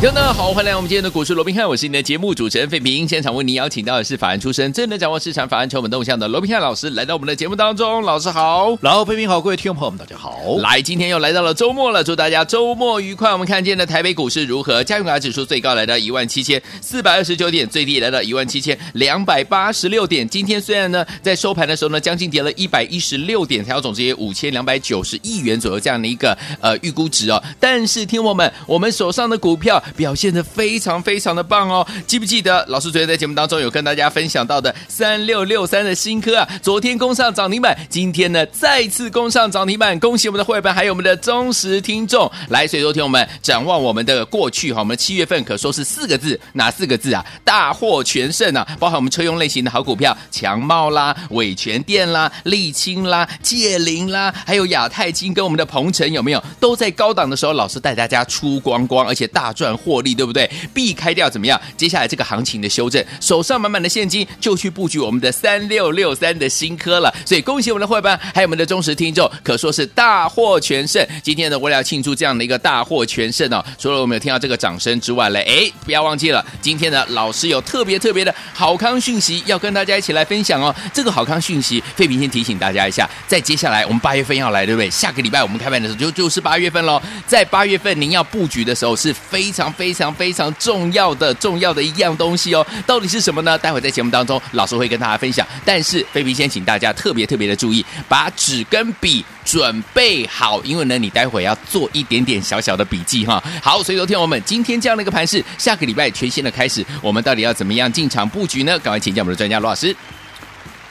听众好，欢迎来我们今天的股市罗宾汉，我是你的节目主持人费平。现场为您邀请到的是法案出身、真能掌握市场法案成本动向的罗宾汉老师，来到我们的节目当中。老师好，然后费平好，各位听众朋友们大家好。来，今天又来到了周末了，祝大家周末愉快。我们看见的台北股市如何？加权指数最高来到一万七千四百二十九点，最低来到一万七千两百八十六点。今天虽然呢，在收盘的时候呢，将近跌了一百一十六点，成交总值也五千两百九十亿元左右这样的一个呃预估值哦。但是，听我们，我们手上的股票表现的非。常非常的棒哦！记不记得老师昨天在节目当中有跟大家分享到的三六六三的新科啊？昨天攻上涨停板，今天呢再次攻上涨停板，恭喜我们的会员还有我们的忠实听众！来，所以说听我们展望我们的过去哈，我们七月份可说是四个字，哪四个字啊？大获全胜啊！包含我们车用类型的好股票，强茂啦、伟诠电啦、沥青啦、界霖啦，还有亚太金跟我们的鹏程有没有？都在高档的时候，老师带大家出光光，而且大赚获利，对不对？避开掉怎么样？接下来这个行情的修正，手上满满的现金就去布局我们的三六六三的新科了。所以恭喜我们的伙伴，还有我们的忠实听众，可说是大获全胜。今天呢，为了要庆祝这样的一个大获全胜哦，除了我们有听到这个掌声之外嘞，哎，不要忘记了，今天呢，老师有特别特别的好康讯息要跟大家一起来分享哦。这个好康讯息，费平先提醒大家一下，在接下来我们八月份要来，对不对？下个礼拜我们开盘的时候就就是八月份喽。在八月份您要布局的时候是非常非常非常。重要的重要的一样东西哦，到底是什么呢？待会在节目当中，老师会跟大家分享。但是，菲比先请大家特别特别的注意，把纸跟笔准备好，因为呢，你待会要做一点点小小的笔记哈。好，所以昨天我们今天这样的一个盘势，下个礼拜全新的开始，我们到底要怎么样进场布局呢？赶快请教我们的专家罗老师。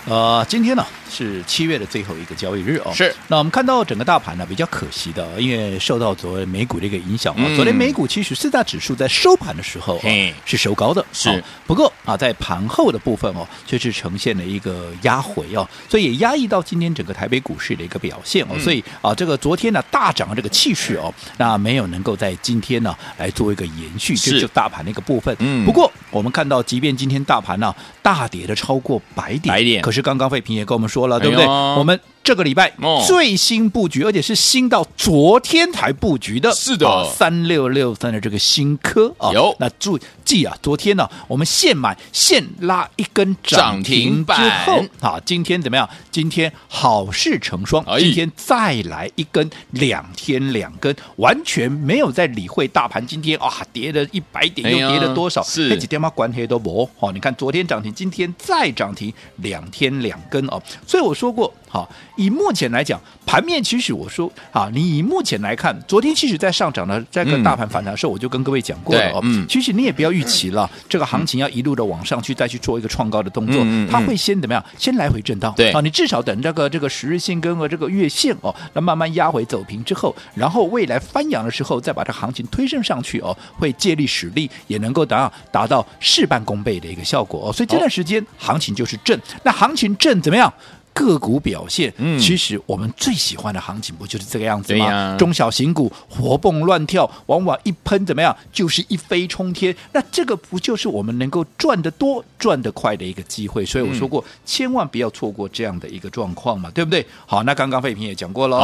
呃，今天呢？是七月的最后一个交易日哦。是。那我们看到整个大盘呢，比较可惜的，因为受到昨天美股的一个影响啊。嗯、昨天美股其实四大指数在收盘的时候啊，是收高的。是。哦、不过啊，在盘后的部分哦，却是呈现了一个压回哦，所以也压抑到今天整个台北股市的一个表现哦。嗯、所以啊，这个昨天呢大涨的这个气势哦，那没有能够在今天呢来做一个延续，是这就大盘的一个部分。嗯。不过我们看到，即便今天大盘呢大跌的超过百点，百点，可是刚刚费平也跟我们说了，对不对？哎我们这个礼拜最新布局，而且是新到昨天才布局的，是的，三六六三的这个新科啊，有。那注记啊，昨天呢，我们现买现拉一根涨停之后啊，今天怎么样？今天好事成双，今天再来一根两天两根，完全没有在理会大盘今天啊跌了一百点又跌了多少，是。那几天嘛关黑都不好，你看昨天涨停，今天再涨停，两天两根哦，所以我说过。好，以目前来讲，盘面其实我说啊，你以目前来看，昨天其实在上涨的这个大盘反弹的时候，我就跟各位讲过了哦。嗯，其实你也不要预期了，这个行情要一路的往上去，再去做一个创高的动作，它会先怎么样？先来回震荡。对，啊，你至少等这个这个十日线跟个这个月线哦，那慢慢压回走平之后，然后未来翻扬的时候，再把这行情推升上去哦，会借力使力，也能够达达到事半功倍的一个效果哦。所以这段时间行情就是正，那行情正怎么样？个股表现，嗯，其实我们最喜欢的行情不就是这个样子吗？啊、中小型股活蹦乱跳，往往一喷怎么样，就是一飞冲天。那这个不就是我们能够赚得多、赚得快的一个机会？所以我说过，嗯、千万不要错过这样的一个状况嘛，对不对？好，那刚刚费平也讲过了。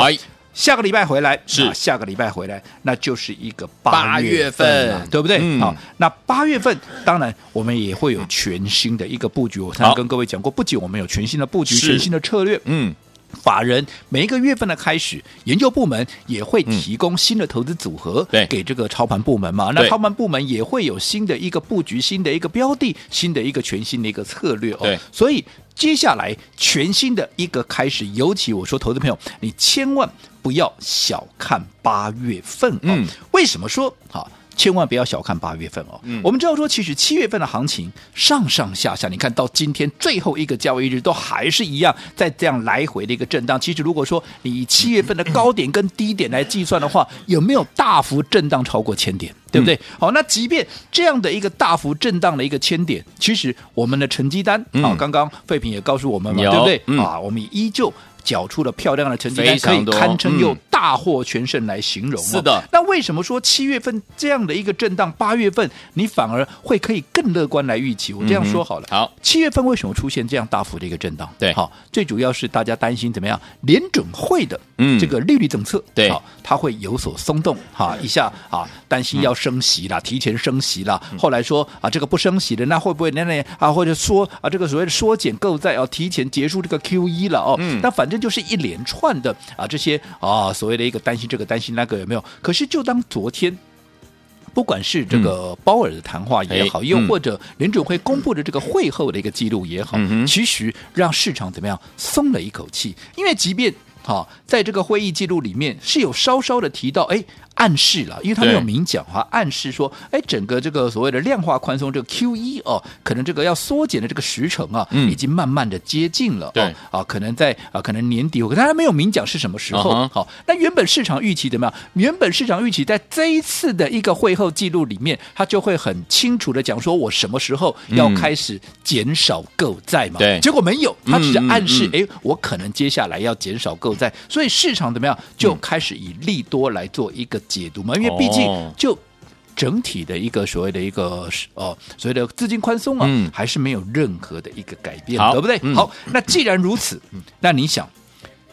哎下个礼拜回来是。下个礼拜回来，那就是一个八月份，对不对？嗯、好，那八月份当然我们也会有全新的一个布局。我刚才跟各位讲过，不仅我们有全新的布局、全新的策略，嗯，法人每一个月份的开始，研究部门也会提供新的投资组合，给这个操盘部门嘛。那操盘部门也会有新的一个布局、新的一个标的、新的一个全新的一个策略哦。所以接下来全新的一个开始，尤其我说，投资朋友，你千万。不要小看八月份，嗯，为什么说好？千万不要小看八月份哦。嗯我们知道说，其实七月份的行情上上下下，你看到今天最后一个交易日都还是一样在这样来回的一个震荡。其实如果说你以七月份的高点跟低点来计算的话，有没有大幅震荡超过千点？对不对？好，那即便这样的一个大幅震荡的一个千点，其实我们的成绩单啊，嗯刚刚废品也告诉我们嘛，对不对？嗯啊，我们依旧。缴出了漂亮的成绩单，可以堪称用嗯大获全胜来形容、哦。是的那为什么说七月份这样的一个震荡，八月份你反而会可以更乐观来预期？我这样说好了。嗯好，七月份为什么出现这样大幅的一个震荡？对好，最主要是大家担心怎么样，联准会的嗯。这个利率政策，对。好，它会有所松动，哈，一下啊，担心要升息啦，提前升息啦。后来说啊，这个不升息的，那会不会那那啊，或者说啊，这个所谓的缩减购债啊，提前结束这个 Q E 了哦，嗯。那反正就是一连串的啊，这些啊所谓的一个担心这个担心那个有没有？可是就当昨天。不管是这个鲍尔的谈话也好，哎又或者联准会公布的这个会后的一个记录也好，嗯其实让市场怎么样松了一口气，因为即便好，在这个会议记录里面是有稍稍的提到，哎。暗示了，因为他没有明讲哈，暗示说，哎，整个这个所谓的量化宽松这个 Q E 哦，可能这个要缩减的这个时程啊，嗯。已经慢慢的接近了，对。哦，啊，可能在啊，可能年底，可他还没有明讲是什么时候，好，那原本市场预期怎么样？原本市场预期在这一次的一个会后记录里面，他就会很清楚的讲说，我什么时候要开始减少购债嘛，对。结果没有，他只是暗示，哎，我可能接下来要减少购债，所以市场怎么样？就开始以利多来做一个解读嘛，因为毕竟哦。就整体的一个所谓的一个哦所谓的资金宽松啊，嗯。还是没有任何的一个改变，对不对？嗯。好，那既然如此，那你想。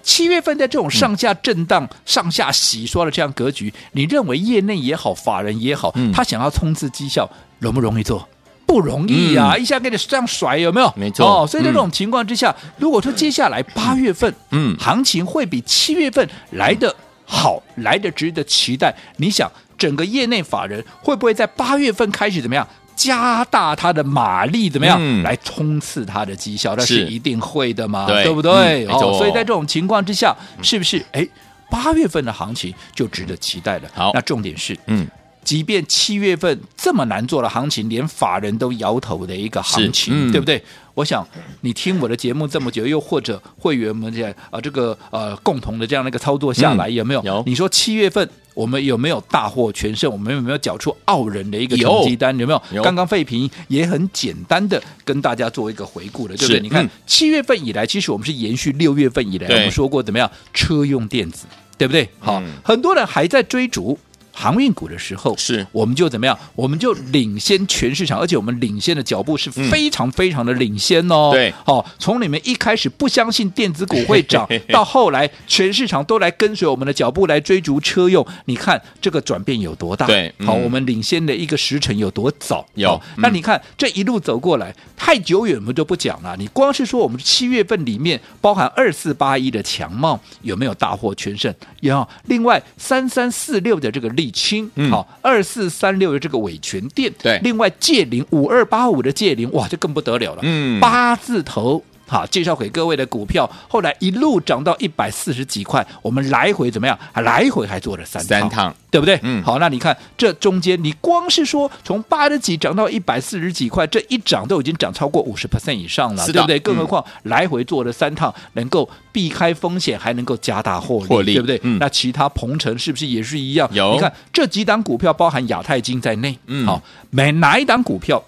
七月份在这种上下震荡、上下洗刷的这样格局，你认为业内也好，法人也好，嗯。他想要冲刺绩效，容不容易做？不容易呀、嗯。一下给你这样甩，有没有？没错。哦，所以在这种情况之下，如果说接下来八月份，嗯。行情会比七月份来的好，来的值得期待。你想，整个业内法人会不会在八月份开始怎么样？加大它的马力怎么样、嗯来冲刺它的绩效？那是是一定会的嘛，对不对？嗯哦，所以在这种情况之下，是不是哎八月份的行情就值得期待了？好那重点是，嗯，即便七月份这么难做的行情，连法人都摇头的一个行情，嗯对不对？我想你听我的节目这么久，又或者会员们这样啊，这个呃共同的这样的一个操作下来，嗯有没有？有你说七月份我们有没有大获全胜？我们有没有缴出傲人的一个成绩单？有没有？有刚刚费平也很简单的跟大家做一个回顾了，对不是对？你看嗯七月份以来，其实我们是延续六月份以来，我们说过怎么样？车用电子，对不对？好，嗯很多人还在追逐。航运股的时候，是我们就怎么样？我们就领先全市场，而且我们领先的脚步是非常非常的领先哦。嗯对，好、从你们一开始不相信电子股会 涨，到后来全市场都来跟随我们的脚步来追逐车用，你看这个转变有多大？对嗯好，我们领先的一个时辰有多早？有那你看这一路走过来，太久远我们就不讲了。你光是说我们七月份里面包含二四八一的强茂有没有大获全胜？有。另外三三四六的这个沥青，嗯。好，二四三六的这个伟全店，对。另外界零五二八五的界零，哇，就更不得了了，嗯。八字头。好，介绍给各位的股票，后来一路涨到一百四十几块，我们来回怎么样？还来回还做了三三趟，对不对？嗯好，那你看这中间，你光是说从八十几涨到一百四十几块，这一涨都已经涨超过五十 percent 以上了，对不对？更何嗯况来回做了三趟，能够避开风险，还能够加大获利，获利对不对？嗯那其他鹏程是不是也是一样？有你看这几档股票，包含亚太金在内，嗯好，每哪一档股票，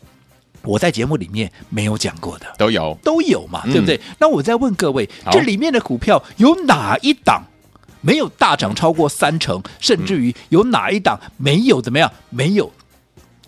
我在节目里面没有讲过的。都有，都有嘛，嗯对不对？那我再问各位，这里面的股票有哪一档没有大涨超过三成，甚至于有哪一档没有怎么样，没有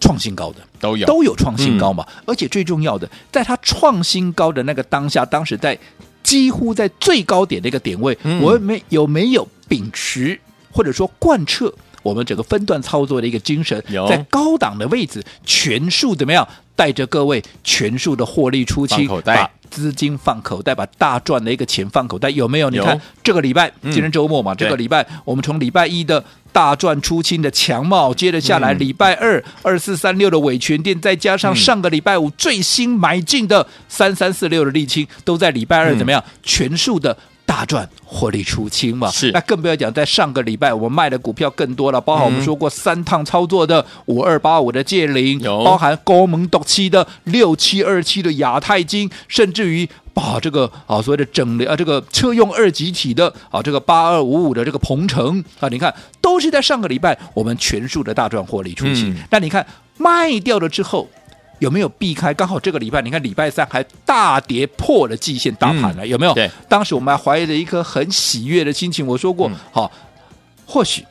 创新高的？都有，都有创新高嘛。而且最重要的，在它创新高的那个当下，当时在几乎在最高点的一个点位，嗯我没有没有秉持或者说贯彻我们整个分段操作的一个精神，在高档的位置全数怎么样，带着各位全数的获利出清，把资金放口袋，把大赚的一个钱放口袋，有没有？你看这个礼拜，嗯。今天周末嘛，这个礼拜我们从礼拜一的大赚出清的强茂，接着下来嗯。礼拜二二四三六的伟全店，再加上嗯。上个礼拜五最新买进的三三四六的沥青，都在礼拜二嗯。怎么样？全数的。大大赚获利出清嘛。是那更不要讲，在上个礼拜我们卖的股票更多了，包含我们说过三趟操作的五二八五的借零，包含高门独期的六七二七的亚太金，甚至于。把这个啊所谓的整啊这个车用二极体的啊这个八二五五的这个鹏程啊，你看都是在上个礼拜我们全数的大赚获利出清。嗯、那你看卖掉了之后有没有避开？刚好这个礼拜你看礼拜三还大跌破了季线大盘了，嗯、有没有？对，当时我们还怀着一颗很喜悦的心情，我说过，好、嗯，或许。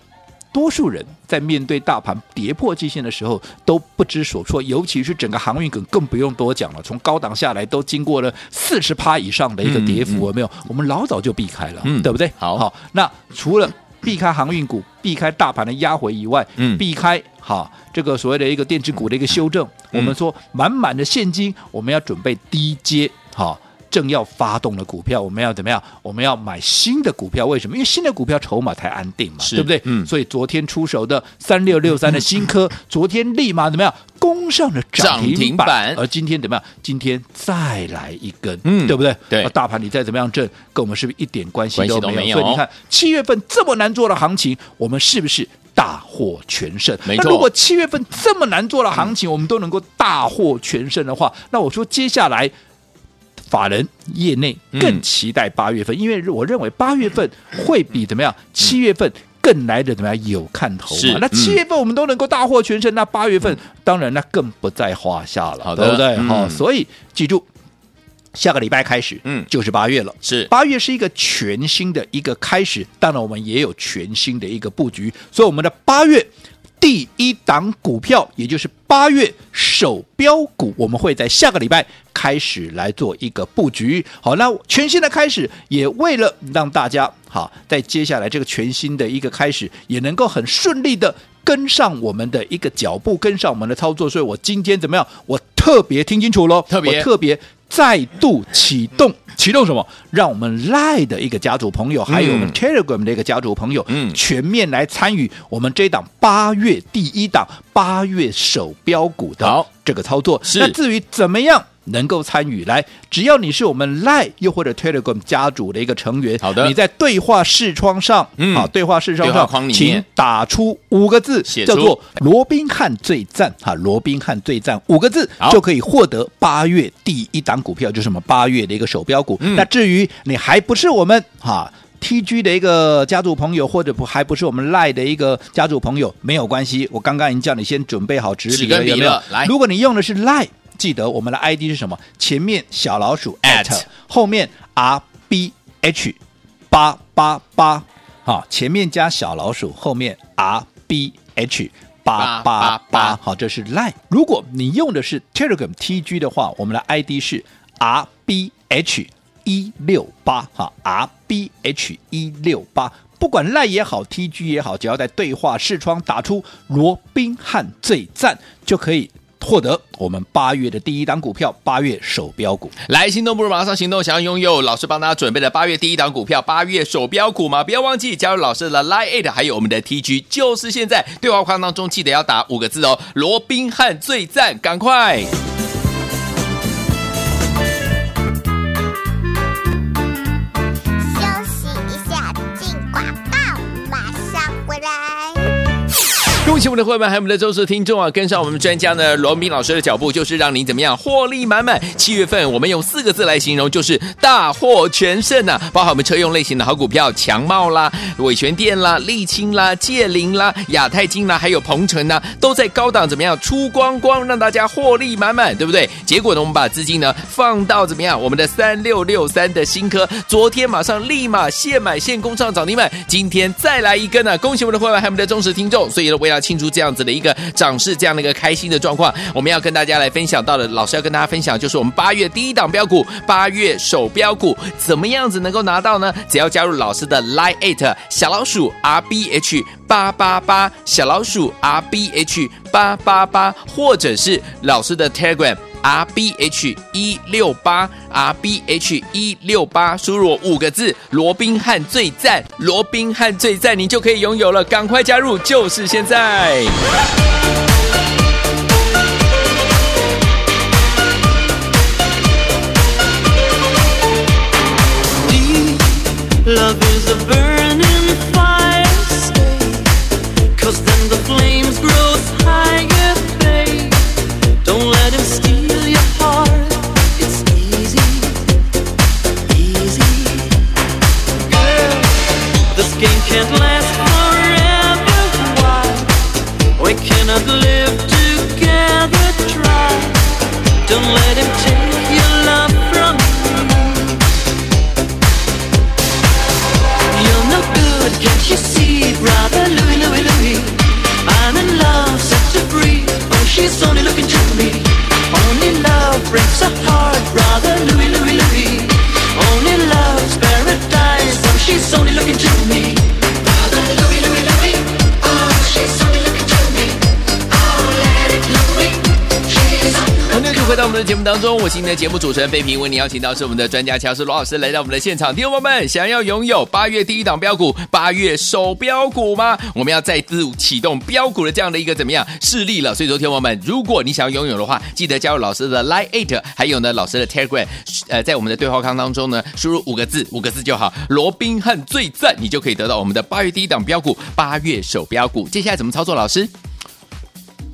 多数人在面对大盘跌破季线的时候都不知所措，尤其是整个航运梗更不用多讲了。从高档下来都经过了四十趴以上的一个跌幅，有、嗯、没有？我们老早就避开了，嗯、对不对？好，好。那除了避开航运股、避开大盘的压回以外，嗯，避开好这个所谓的一个电子股的一个修正，嗯、我们说满满的现金，我们要准备低接好。正要发动的股票，我们要怎么样？我们要买新的股票，为什么？因为新的股票筹码才安定嘛，对不对？嗯。所以昨天出手的三六六三的 新科，嗯、昨天立马怎么样？攻上了涨停板。停板而今天怎么样？今天再来一根，嗯，对不对？对。大盘你再怎么样震，跟我们是不是一点关系都没有？没有。所以你看，七月份这么难做的行情，我们是不是大获全胜？没错。那如果七月份这么难做的行情，嗯、我们都能够大获全胜的话，那我说接下来。法人业内更期待八月份，嗯、因为我认为八月份会比怎么样？七月份更来的怎么样？有看头嘛？那七月份我们都能够大获全胜，那八月份当然那更不在话下了，对不对？好、嗯，所以记住，下个礼拜开始，嗯，就是八月了。是八月是一个全新的一个开始，当然我们也有全新的一个布局，所以我们的八月。第一档股票，也就是八月首标股，我们会在下个礼拜开始来做一个布局。好，那全新的开始，也为了让大家好，在接下来这个全新的一个开始，也能够很顺利的跟上我们的一个脚步，跟上我们的操作。所以我今天怎么样？我特别听清楚喽，特别特别。再度启动，启动什么？让我们 Line 的一个家族朋友，还有我们 Telegram 的一个家族朋友，嗯，全面来参与我们这档八月第一档八月首标股的这个操作。那至于怎么样？能够参与来，只要你是我们 Line 又或者 Telegram 家族的一个成员，好的，你在对话视窗上，嗯，好，对话视窗上，请打出五个字，叫做“罗宾汉最赞”哈，罗宾汉最赞五个字就可以获得八月第一档股票，就是什么八月的一个手标股。嗯、那至于你还不是我们哈 TG 的一个家族朋友，或者不还不是我们 Line 的一个家族朋友，没有关系，我刚刚已经叫你先准备好纸笔了，有没有？来，如果你用的是 Line。记得我们的 ID 是什么？前面小老鼠 at 后面 R B H 八八八，好，前面加小老鼠，后面 R B H 八八八，好，这是 Line。如果你用的是 Telegram T G 的话，我们的 ID 是 R B H 一六八，哈，R B H 一六八。不管 Line 也好，T G 也好，只要在对话视窗打出罗宾汉最赞就可以。获得我们八月的第一档股票，八月首标股。来，心动不如马上行动，想要拥有老师帮大家准备的八月第一档股票，八月首标股吗？不要忘记加入老师的 Line 还有我们的 TG，就是现在对话框当中记得要打五个字哦，罗宾汉最赞，赶快！恭喜我们的会员，还有我们的忠实听众啊！跟上我们专家呢，罗宾老师的脚步，就是让您怎么样获利满满。七月份我们用四个字来形容，就是大获全胜呐、啊！包含我们车用类型的好股票，强茂啦、伟泉电啦、沥青啦、界林啦、亚太金啦，还有鹏程呐，都在高档怎么样出光光，让大家获利满满，对不对？结果呢，我们把资金呢放到怎么样？我们的三六六三的新科，昨天马上立马现买现攻上涨停板，今天再来一根呢、恭喜我们的会员，还有我们的忠实听众。所以呢，为要庆祝这样子的一个涨势，这样的一个开心的状况，我们要跟大家来分享到的，老师要跟大家分享，就是我们八月第一档标股，八月首标股，怎么样子能够拿到呢？只要加入老师的 Line eight 小老鼠 R B H 八八八，小老鼠 R B H 八八八，或者是老师的 Telegram。R B H 一六八，R B H 一六八，输入五个字，罗宾汉最赞，罗宾汉最赞，你就可以拥有了，赶快加入，就是现在。回到我们的节目当中，我是你的节目主持人费平，为你邀请到是我们的专家乔师罗老师来到我们的现场。听众朋友们，想要拥有八月第一档标股、八月首标股吗？我们要再次启动标股的这样的一个怎么样势力了？所以说，听众朋友们，如果你想要拥有的话，记得加入老师的 Line Eight，还有呢老师的 Telegram，呃，在我们的对话框当中呢，输入五个字，五个字就好，罗宾汉最赞，你就可以得到我们的八月第一档标股、八月首标股。接下来怎么操作？老师？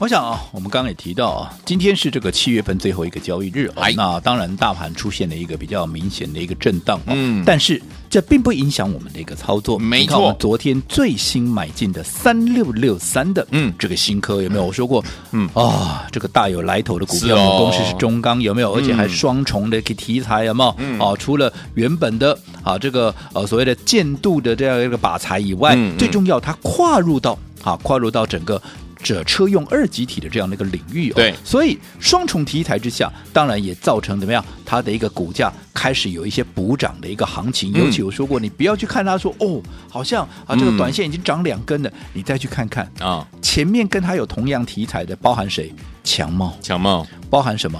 我想啊，我们刚刚也提到啊，今天是这个七月份最后一个交易日啊、哎，那当然大盘出现了一个比较明显的一个震荡、啊，嗯，但是这并不影响我们的一个操作。没错，昨天最新买进的三六六三的，嗯，这个新科有没有？我说过，嗯啊、哦，这个大有来头的股票，哦、公司是中钢，有没有？而且还双重的一个题材，有没有？嗯，哦，除了原本的啊这个呃所谓的建度的这样一个靶材以外，嗯嗯、最重要它跨入到啊跨入到整个。这车用二极体的这样的一个领域哦，对，所以双重题材之下，当然也造成怎么样，它的一个股价开始有一些补涨的一个行情。嗯、尤其我说过，你不要去看它说哦，好像啊这个短线已经涨两根了，嗯、你再去看看啊，前面跟它有同样题材的，包含谁？强茂，强茂，包含什么？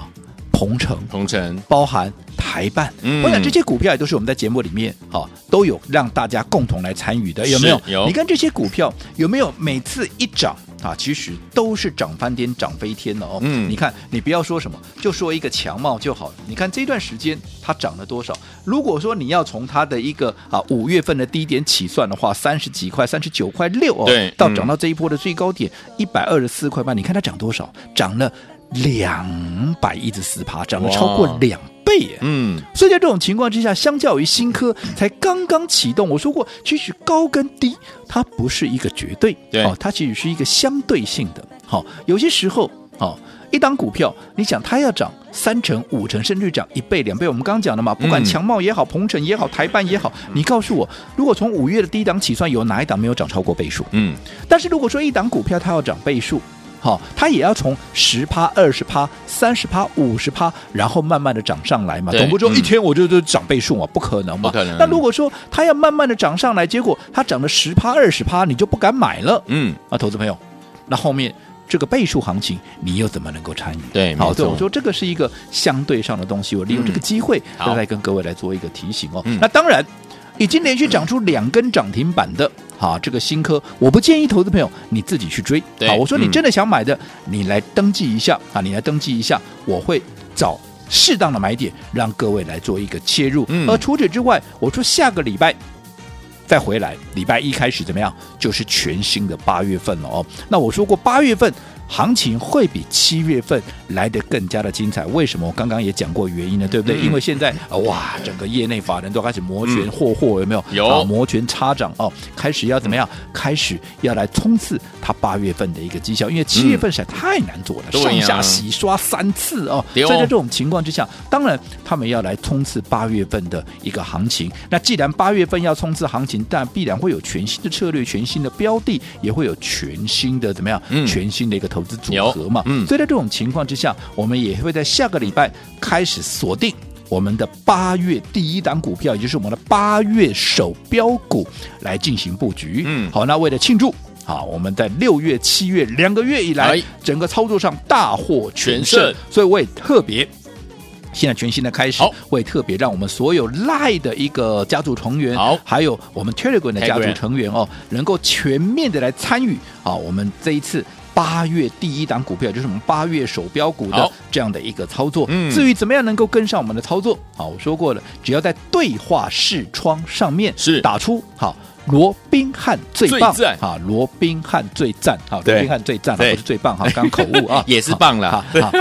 鹏程，鹏程，包含台办。嗯，我想这些股票也都是我们在节目里面哈、哦、都有让大家共同来参与的，有没有？有。你看这些股票有没有每次一涨？啊，其实都是涨翻天、涨飞天了哦。嗯，你看，你不要说什么，就说一个强茂就好了。你看这段时间它涨了多少？如果说你要从它的一个啊五月份的低点起算的话，三十几块、三十九块六哦，对，到涨到这一波的最高点一百二十四块半，你看它涨多少？涨了两百一十四趴，涨了超过两。倍耶，嗯，所以在这种情况之下，相较于新科才刚刚启动，我说过，其实高跟低它不是一个绝对，对，哦，它其实是一个相对性的。好、哦，有些时候，哦，一档股票，你想它要涨三成、五成，甚至涨一倍、两倍，我们刚刚讲的嘛，不管强茂也好、鹏程也好、台办也好，你告诉我，如果从五月的低档起算，有哪一档没有涨超过倍数？嗯，但是如果说一档股票它要涨倍数。好，它也要从十趴、二十趴、三十趴、五十趴，然后慢慢的涨上来嘛。总不说一天我就就涨倍数嘛，不可能嘛。不可能。那如果说它要慢慢的涨上来，结果它涨了十趴、二十趴，你就不敢买了。嗯，啊，投资朋友，那后面这个倍数行情，你又怎么能够参与？对，好，对，我说这个是一个相对上的东西，我利用这个机会再来跟各位来做一个提醒哦。那当然。已经连续涨出两根涨停板的，哈，这个新科，我不建议投资朋友你自己去追。好，我说你真的想买的，嗯、你来登记一下啊，你来登记一下，我会找适当的买点，让各位来做一个切入。嗯、而除此之外，我说下个礼拜再回来，礼拜一开始怎么样？就是全新的八月份了哦。那我说过八月份。行情会比七月份来得更加的精彩，为什么？我刚刚也讲过原因了，对不对？嗯、因为现在哇，整个业内法人都开始摩拳霍霍，有没有？有啊，摩拳擦掌哦，开始要怎么样？开始要来冲刺它八月份的一个绩效，因为七月份实在太难做了，嗯、上下洗刷三次哦。所以在这种情况之下，当然他们要来冲刺八月份的一个行情。那既然八月份要冲刺行情，但必然会有全新的策略、全新的标的，也会有全新的怎么样？嗯、全新的一个投。组合嘛，嗯，所以在这种情况之下，我们也会在下个礼拜开始锁定我们的八月第一档股票，也就是我们的八月首标股来进行布局。嗯，好，那为了庆祝，好，我们在六月、七月两个月以来，整个操作上大获全胜，所以我也特别。现在全新的开始，会特别让我们所有 Line 的一个家族成员，好，还有我们 Telegram 的家族成员哦，能够全面的来参与啊，我们这一次八月第一档股票，就是我们八月手标股的这样的一个操作。嗯至于怎么样能够跟上我们的操作，好，我说过了，只要在对话视窗上面是打出好。罗宾汉最棒最赞啊！罗宾汉最赞啊！罗对宾汉最赞，对不是最棒哈，刚口误啊，也是棒了哈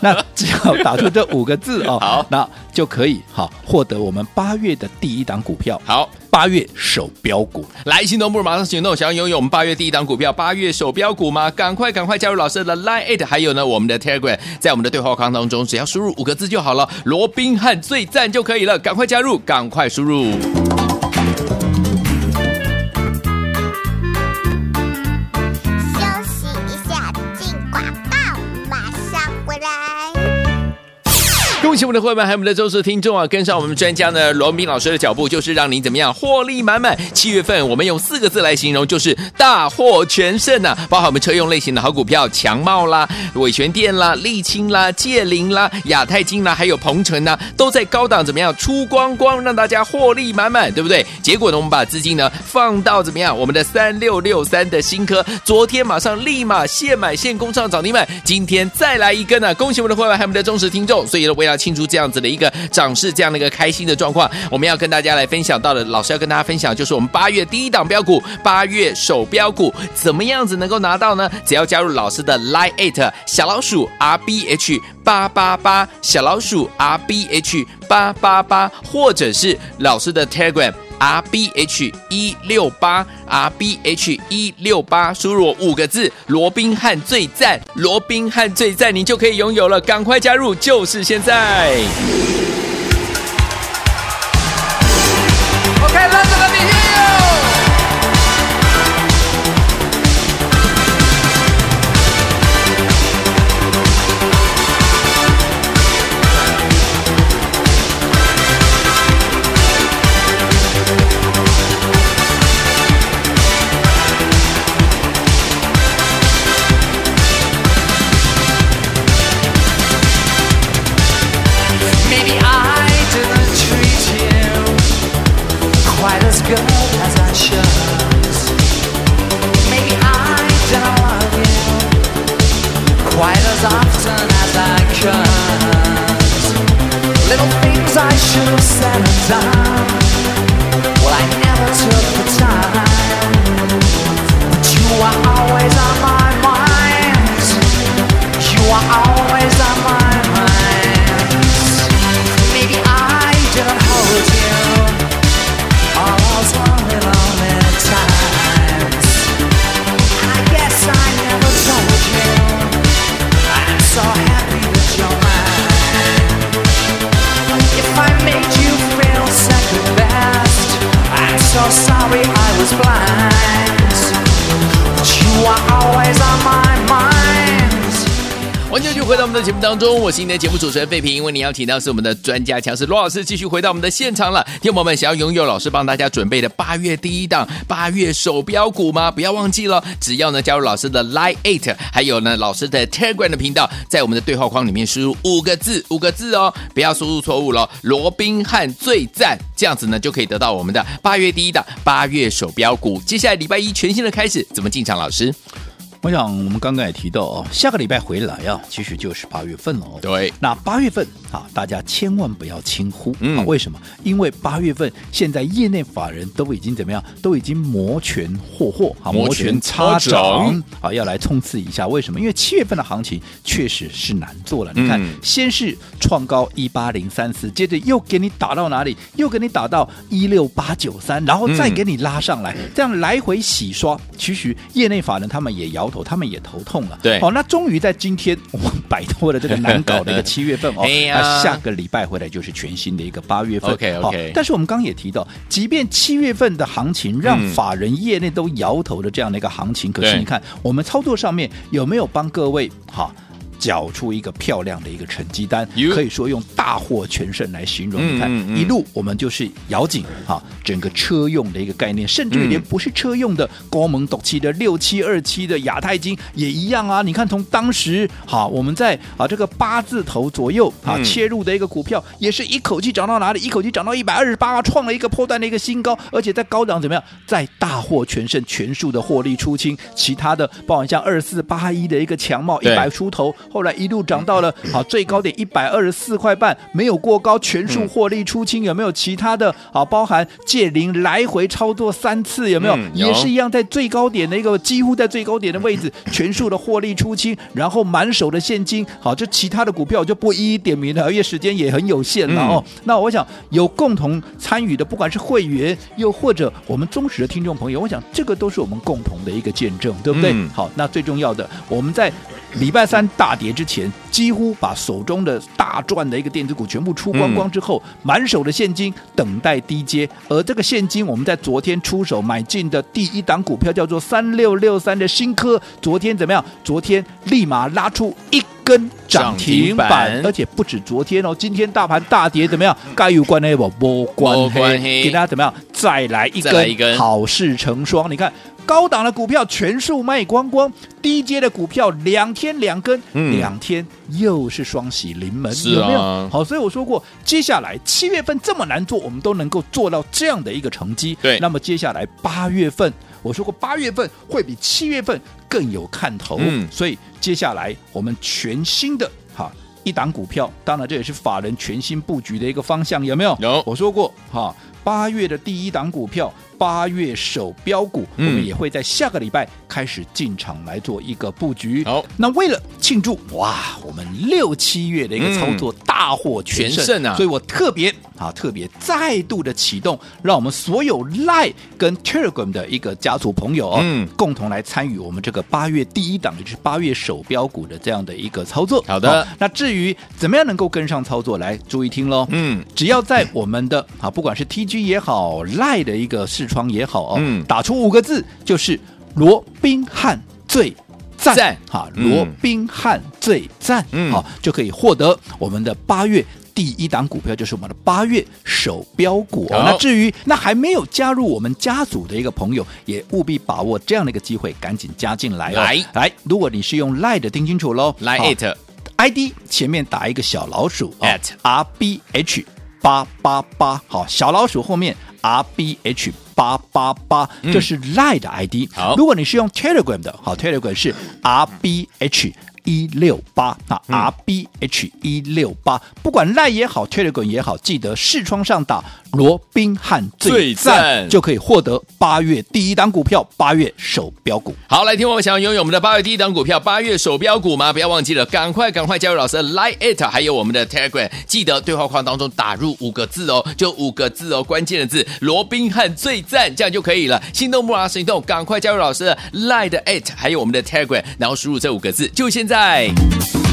那只要打出这五个字哦，好那就可以好获得我们八月的第一档股票。好。八月手标股，来，行动不如马上行动，想要拥有我们八月第一档股票，八月手标股吗？赶快赶快加入老师的 Line，还有呢，我们的 Telegram，在我们的对话框当中，只要输入五个字就好了，罗宾汉最赞就可以了，赶快加入，赶快输入。恭喜我们的会员，还有我们的忠实听众啊！跟上我们专家呢罗明老师的脚步，就是让您怎么样获利满满。七月份我们用四个字来形容，就是大获全胜呐、啊！包含我们车用类型的好股票，强茂啦、伟诠电啦、沥青啦、界林啦、亚太金啦，还有鹏程呐，都在高档怎么样出光光，让大家获利满满，对不对？结果呢，我们把资金呢放到怎么样？我们的三六六三的新科，昨天马上立马现买现攻上涨停板，今天再来一根呢、啊！恭喜我们的会员，还有我们的忠实听众。所以呢，我要庆祝这样子的一个涨势，这样的一个开心的状况，我们要跟大家来分享到的，老师要跟大家分享，就是我们八月第一档标股，八月首标股，怎么样子能够拿到呢？只要加入老师的 Line Eight 小老鼠 R B H 八八八，小老鼠 R B H 八八八，或者是老师的 Telegram。R B H 一六八 R B H 一六八，输入五个字“罗宾汉最赞”，罗宾汉最赞，你就可以拥有了，赶快加入，就是现在。 사 so sorry I was blind. But you are always on my. 完全就回到我们的节目当中，我是你的节目主持人费平。因为你要请到是我们的专家强势罗老师，继续回到我们的现场了。听众朋友们，想要拥有老师帮大家准备的八月第一档八月手标股吗？不要忘记了，只要呢加入老师的 Line Eight，还有呢老师的 Telegram 的频道，在我们的对话框里面输入五个字，五个字哦，不要输入错误了。罗宾汉最赞，这样子呢就可以得到我们的八月第一档八月手标股。接下来礼拜一全新的开始，怎么进场？老师，我想我们刚刚也提到哦，下个礼拜回来啊，其实就是八月份了哦。对那八月份啊，大家千万不要轻忽。嗯啊，为什么？因为八月份现在业内法人都已经怎么样？都已经摩拳霍霍啊，摩拳擦掌啊，要来冲刺一下。为什么？因为七月份的行情确实是难做了。你看，嗯先是创高一八零三四，接着又给你打到哪里？又给你打到一六八九三，然后再给你拉上来，这样来回洗刷。其实业内法人他们也摇头，他们也头痛了。对好、那终于在今天我们摆脱了这个难搞的一个 七月份哦。哎呀那下个礼拜回来就是全新的一个八月份。OK，OK 好但是我们刚刚也提到，即便七月份的行情让嗯法人业内都摇头的这样的一个行情，可是你看我们操作上面有没有帮各位哈？缴出一个漂亮的一个成绩单，可以说用大获全胜来形容。嗯你看嗯嗯一路我们就是咬紧哈整个车用的一个概念，甚至于连不是车用的高蒙斗气的六七二七的亚太金也一样啊。你看从当时哈我们在啊这个八字头左右啊嗯切入的一个股票，也是一口气涨到哪里？一口气涨到一百二十八，创了一个破段的一个新高，而且在高档怎么样？在大获全胜，全数的获利出清。其他的包含像二四八一的一个强茂一百出头，后来一路涨到了好最高点一百二十四块半，没有过高，全数获利出清。有没有其他的？好，包含借零来回操作三次，有没有？也是一样，在最高点的一个几乎在最高点的位置，全数的获利出清，然后满手的现金。好，这其他的股票我就不一一点名了，因为时间也很有限了哦。那我想有共同参与的，不管是会员，又或者我们忠实的听众朋友，我想这个都是我们共同的一个见证，对不对？嗯好，那最重要的，我们在礼拜三大跌之前，几乎把手中的大赚的一个电子股全部出光光之后，满手的现金等待低接，而这个现金我们在昨天出手买进的第一档股票叫做三六六三的新科，昨天怎么样？昨天立马拉出一根涨停板板，而且不止昨天哦，今天大盘大跌怎么样？该有关的不没关黑给大家怎么样？再来一根，好事成双。你看高档的股票全数卖光光，低阶的股票两天两根，嗯两天又是双喜临门，是有没有？啊好，所以我说过，接下来七月份这么难做，我们都能够做到这样的一个成绩。对那么接下来八月份，我说过八月份会比七月份更有看头。嗯所以接下来我们全新的哈。一档股票，当然这也是法人全新布局的一个方向，有没有？有我说过哈，八月的第一档股票，八月首标股，嗯我们也会在下个礼拜开始进场来做一个布局。好，那为了庆祝哇，我们六七月的一个操作大获全胜,、啊所以我特别啊特别再度的启动，让我们所有 Line 跟 Telegram 的一个家族朋友哦，嗯共同来参与我们这个八月第一档，也就是八月首标股的这样的一个操作。好的那至于怎么样能够跟上操作，来注意听喽。嗯，只要在我们的啊，不管是 TG 也好，Line 的一个视窗也好哦，嗯。打出五个字就是罗宾汉最赞。赞。哈，嗯。罗宾汉最赞，嗯。好就可以获得我们的八月。第一档股票就是我们的八月首标股。那至于那还没有加入我们家族的一个朋友，也务必把握这样的一个机会，赶紧加进来哦。来。来，如果你是用 Line 的，听清楚喽，，“lie it”，ID 前面打一个小老鼠哦 at R B H 八八八，好，小老鼠后面 R B H 八八八，这是 Line 的 ID。好如果你是用 Telegram 的，好，Telegram 是 R B H。一六八啊，R B H 一六八，不管 Line 也好，Telegram 也好，记得视窗上打罗宾汉最最赞赞，就可以获得八月第一档股票，八月首标股。好，来听我们想要拥有我们的八月第一档股票，八月首标股吗？不要忘记了，赶快赶快加入老师的 Line It，还有我们的 Telegram，记得对话框当中打入五个字哦，就五个字哦，关键的字罗宾汉最赞，这样就可以了。心动不如行动，赶快加入老师的 Line 的 It，还有我们的 Telegram，然后输入这五个字，就现在。Wednesday.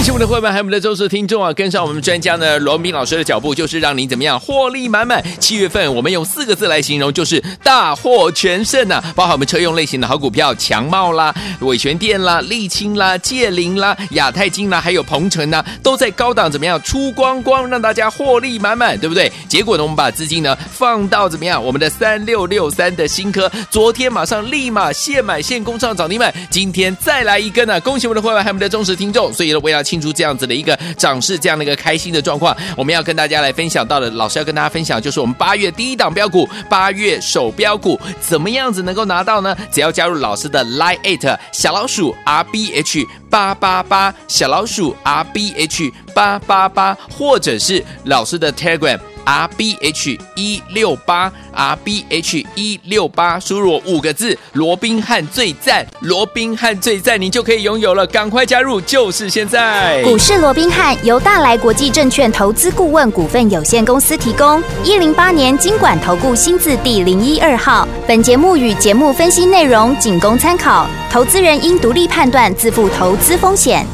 恭喜我们的会员，还有我们的忠实听众啊！跟上我们专家呢罗文斌老师的脚步，就是让您怎么样获利满满。七月份我们用四个字来形容，就是大获全胜呐、啊！包含我们车用类型的好股票，强茂啦、伟权电啦、沥青啦、界林啦、亚太金啦，还有鹏程呐，都在高档怎么样出光光，让大家获利满满，对不对？结果呢，我们把资金呢放到怎么样？我们的三六六三的新科，昨天马上立马现买现攻上涨停板，今天再来一根呢、啊！恭喜我们的会员，还有我们的忠实听众。所以呢，我要庆祝这样子的一个涨势，这样的一个开心的状况，我们要跟大家来分享到的，老师要跟大家分享，就是我们八月第一档标股，八月首标股，怎么样子能够拿到呢？只要加入老师的 Line Eight 小老鼠 R B H 八八八，小老鼠 R B H 八八八，或者是老师的 Telegram。R B H 一六八 R B H 一六八，输入五个字“罗宾汉最赞”，罗宾汉最赞，你就可以拥有了。赶快加入，就是现在！股市罗宾汉由大来国际证券投资顾问股份有限公司提供，一零八年经管投顾新字第零一二号。本节目与节目分析内容仅供参考，投资人应独立判断，自负投资风险。